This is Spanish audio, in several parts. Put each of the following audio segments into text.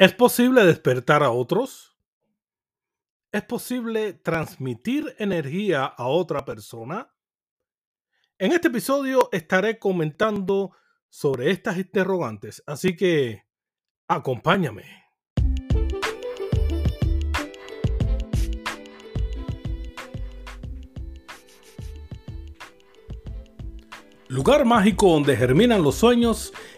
¿Es posible despertar a otros? ¿Es posible transmitir energía a otra persona? En este episodio estaré comentando sobre estas interrogantes, así que acompáñame. Lugar mágico donde germinan los sueños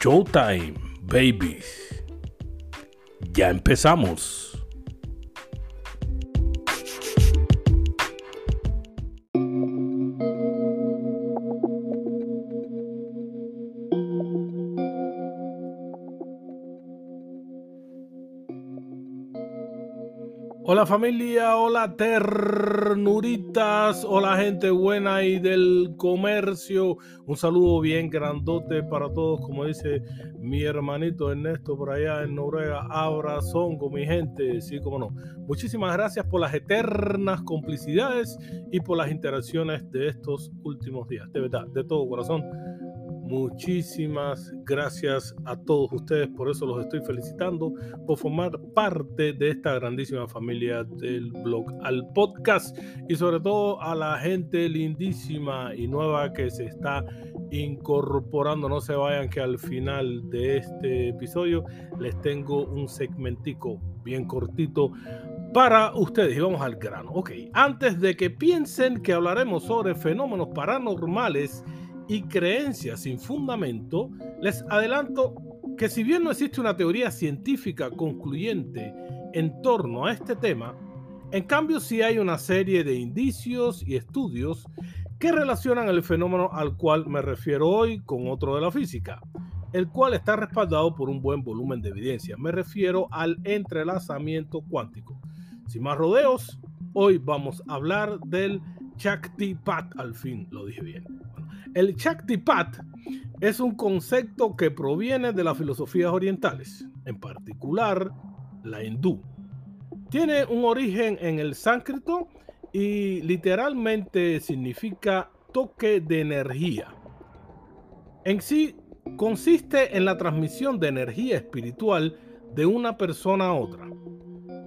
Showtime, babies. Ya empezamos. Hola familia, hola ternuritas, hola gente buena y del comercio. Un saludo bien grandote para todos, como dice mi hermanito Ernesto por allá en Noruega. Abrazón con mi gente, sí, como no. Muchísimas gracias por las eternas complicidades y por las interacciones de estos últimos días. De verdad, de todo corazón Muchísimas gracias a todos ustedes, por eso los estoy felicitando por formar parte de esta grandísima familia del blog al podcast y sobre todo a la gente lindísima y nueva que se está incorporando. No se vayan que al final de este episodio les tengo un segmentico bien cortito para ustedes y vamos al grano. Ok, antes de que piensen que hablaremos sobre fenómenos paranormales, y creencias sin fundamento, les adelanto que si bien no existe una teoría científica concluyente en torno a este tema, en cambio sí hay una serie de indicios y estudios que relacionan el fenómeno al cual me refiero hoy con otro de la física, el cual está respaldado por un buen volumen de evidencia. Me refiero al entrelazamiento cuántico. Sin más rodeos, hoy vamos a hablar del Chakti-Pat, al fin lo dije bien. El Chaktipat es un concepto que proviene de las filosofías orientales, en particular la hindú. Tiene un origen en el sánscrito y literalmente significa toque de energía. En sí consiste en la transmisión de energía espiritual de una persona a otra.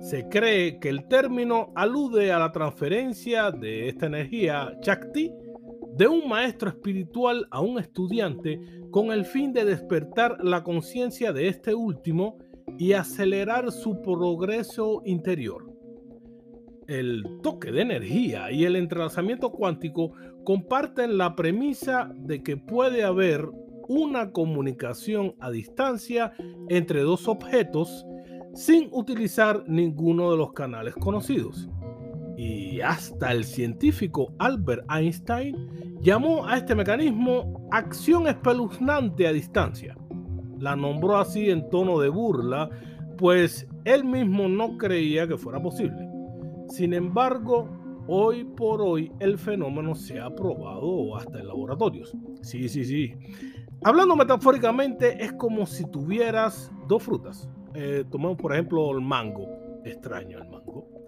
Se cree que el término alude a la transferencia de esta energía Chakti de un maestro espiritual a un estudiante con el fin de despertar la conciencia de este último y acelerar su progreso interior. El toque de energía y el entrelazamiento cuántico comparten la premisa de que puede haber una comunicación a distancia entre dos objetos sin utilizar ninguno de los canales conocidos y hasta el científico Albert Einstein llamó a este mecanismo acción espeluznante a distancia. La nombró así en tono de burla, pues él mismo no creía que fuera posible. Sin embargo, hoy por hoy el fenómeno se ha probado hasta en laboratorios. Sí, sí, sí. Hablando metafóricamente, es como si tuvieras dos frutas. Eh, tomemos por ejemplo el mango. Extraño el mango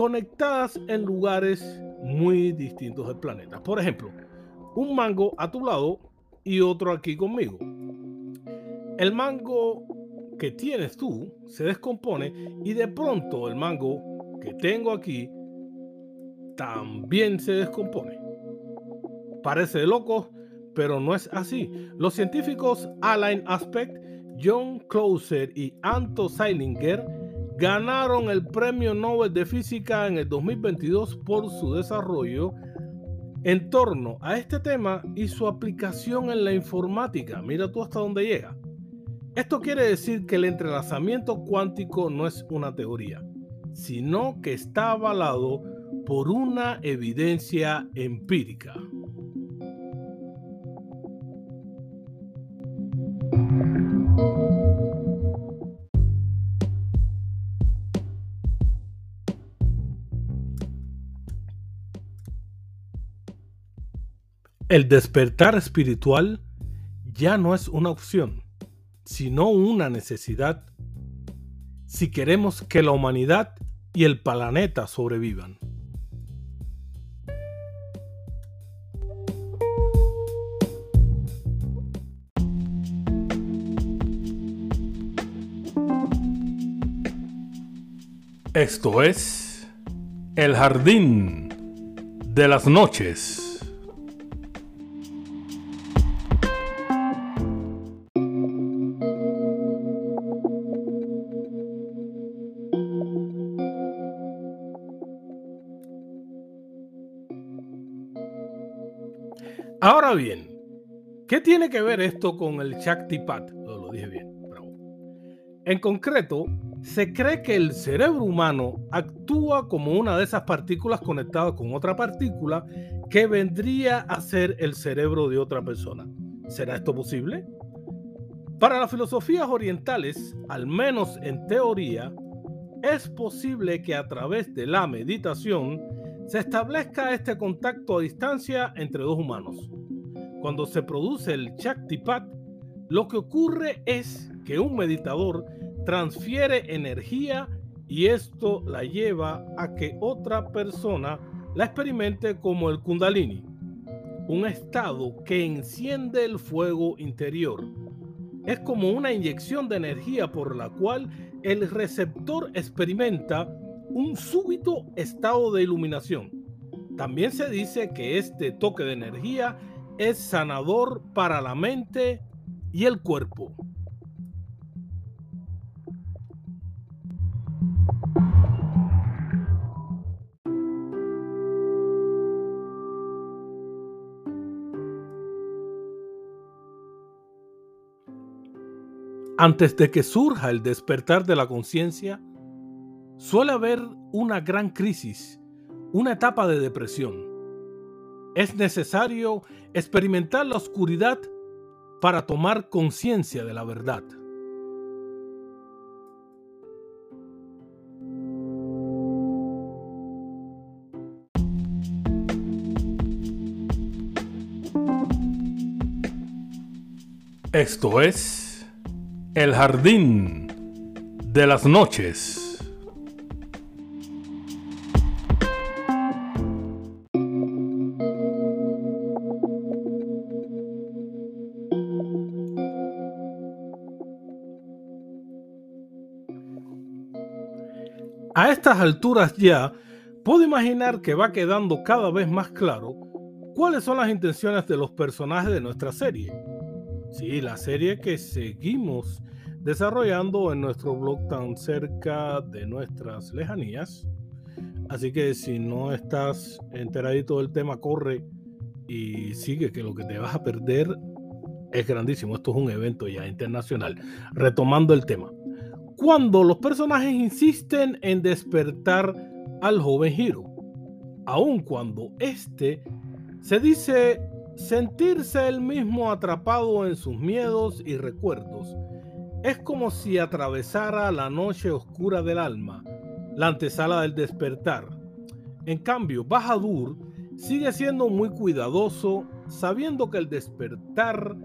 conectadas en lugares muy distintos del planeta. Por ejemplo, un mango a tu lado y otro aquí conmigo. El mango que tienes tú se descompone y de pronto el mango que tengo aquí también se descompone. Parece loco, pero no es así. Los científicos Alain Aspect, John Closer y Anto Seilinger ganaron el Premio Nobel de Física en el 2022 por su desarrollo en torno a este tema y su aplicación en la informática. Mira tú hasta dónde llega. Esto quiere decir que el entrelazamiento cuántico no es una teoría, sino que está avalado por una evidencia empírica. El despertar espiritual ya no es una opción, sino una necesidad si queremos que la humanidad y el planeta sobrevivan. Esto es El Jardín de las Noches. Ahora bien, ¿qué tiene que ver esto con el Shaktipat? Lo, dije bien, En concreto, se cree que el cerebro humano actúa como una de esas partículas conectadas con otra partícula que vendría a ser el cerebro de otra persona. ¿Será esto posible? Para las filosofías orientales, al menos en teoría, es posible que a través de la meditación se establezca este contacto a distancia entre dos humanos. Cuando se produce el Shaktipat, lo que ocurre es que un meditador transfiere energía y esto la lleva a que otra persona la experimente como el Kundalini, un estado que enciende el fuego interior. Es como una inyección de energía por la cual el receptor experimenta un súbito estado de iluminación. También se dice que este toque de energía es sanador para la mente y el cuerpo. Antes de que surja el despertar de la conciencia, suele haber una gran crisis, una etapa de depresión. Es necesario experimentar la oscuridad para tomar conciencia de la verdad. Esto es El Jardín de las Noches. Estas alturas ya puedo imaginar que va quedando cada vez más claro cuáles son las intenciones de los personajes de nuestra serie. Sí, la serie que seguimos desarrollando en nuestro blog tan cerca de nuestras lejanías. Así que si no estás enteradito del tema, corre y sigue que lo que te vas a perder es grandísimo. Esto es un evento ya internacional. Retomando el tema cuando los personajes insisten en despertar al joven Hiro, aun cuando éste se dice sentirse él mismo atrapado en sus miedos y recuerdos. Es como si atravesara la noche oscura del alma, la antesala del despertar. En cambio, Bahadur sigue siendo muy cuidadoso, sabiendo que el despertar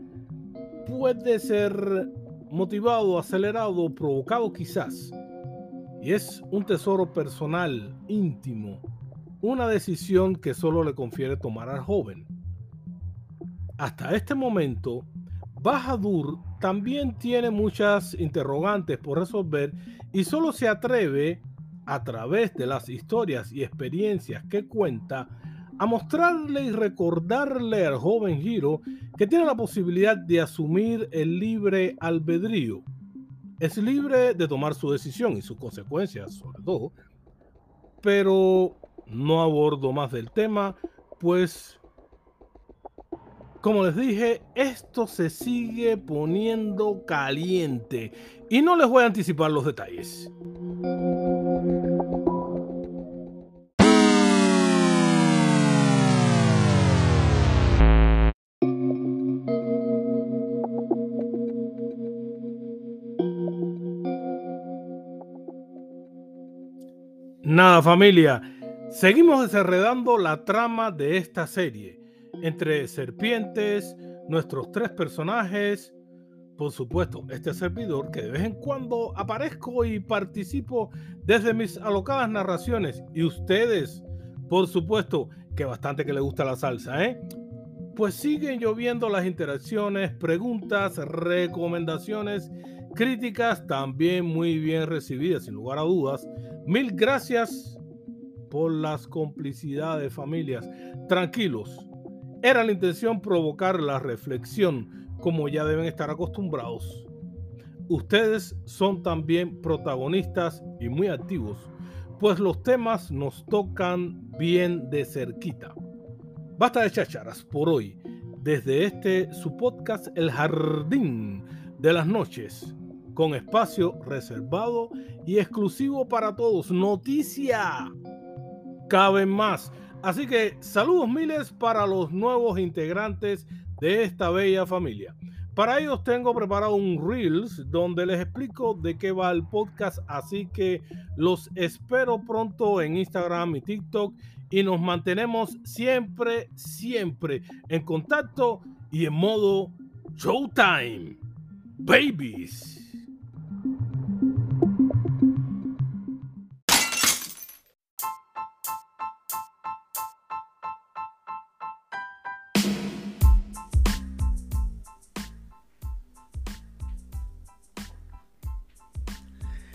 puede ser motivado, acelerado, provocado quizás. Y es un tesoro personal, íntimo, una decisión que solo le confiere tomar al joven. Hasta este momento, Bahadur también tiene muchas interrogantes por resolver y solo se atreve, a través de las historias y experiencias que cuenta, a mostrarle y recordarle al joven Hiro que tiene la posibilidad de asumir el libre albedrío. Es libre de tomar su decisión y sus consecuencias, sobre todo, pero no abordo más del tema, pues, como les dije, esto se sigue poniendo caliente y no les voy a anticipar los detalles. Nada familia, seguimos desenredando la trama de esta serie. Entre serpientes, nuestros tres personajes, por supuesto, este servidor que de vez en cuando aparezco y participo desde mis alocadas narraciones. Y ustedes, por supuesto, que bastante que les gusta la salsa, ¿eh? Pues siguen lloviendo las interacciones, preguntas, recomendaciones, críticas también muy bien recibidas, sin lugar a dudas. Mil gracias por las complicidades, familias. Tranquilos, era la intención provocar la reflexión, como ya deben estar acostumbrados. Ustedes son también protagonistas y muy activos, pues los temas nos tocan bien de cerquita. Basta de chacharas por hoy, desde este su podcast El Jardín de las Noches, con espacio reservado y exclusivo para todos. Noticia, caben más Así que saludos miles para los nuevos integrantes de esta bella familia. Para ellos tengo preparado un Reels donde les explico de qué va el podcast, así que los espero pronto en Instagram y TikTok y nos mantenemos siempre, siempre en contacto y en modo Showtime. Babies.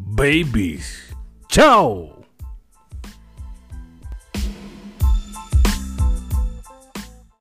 babies. Chao.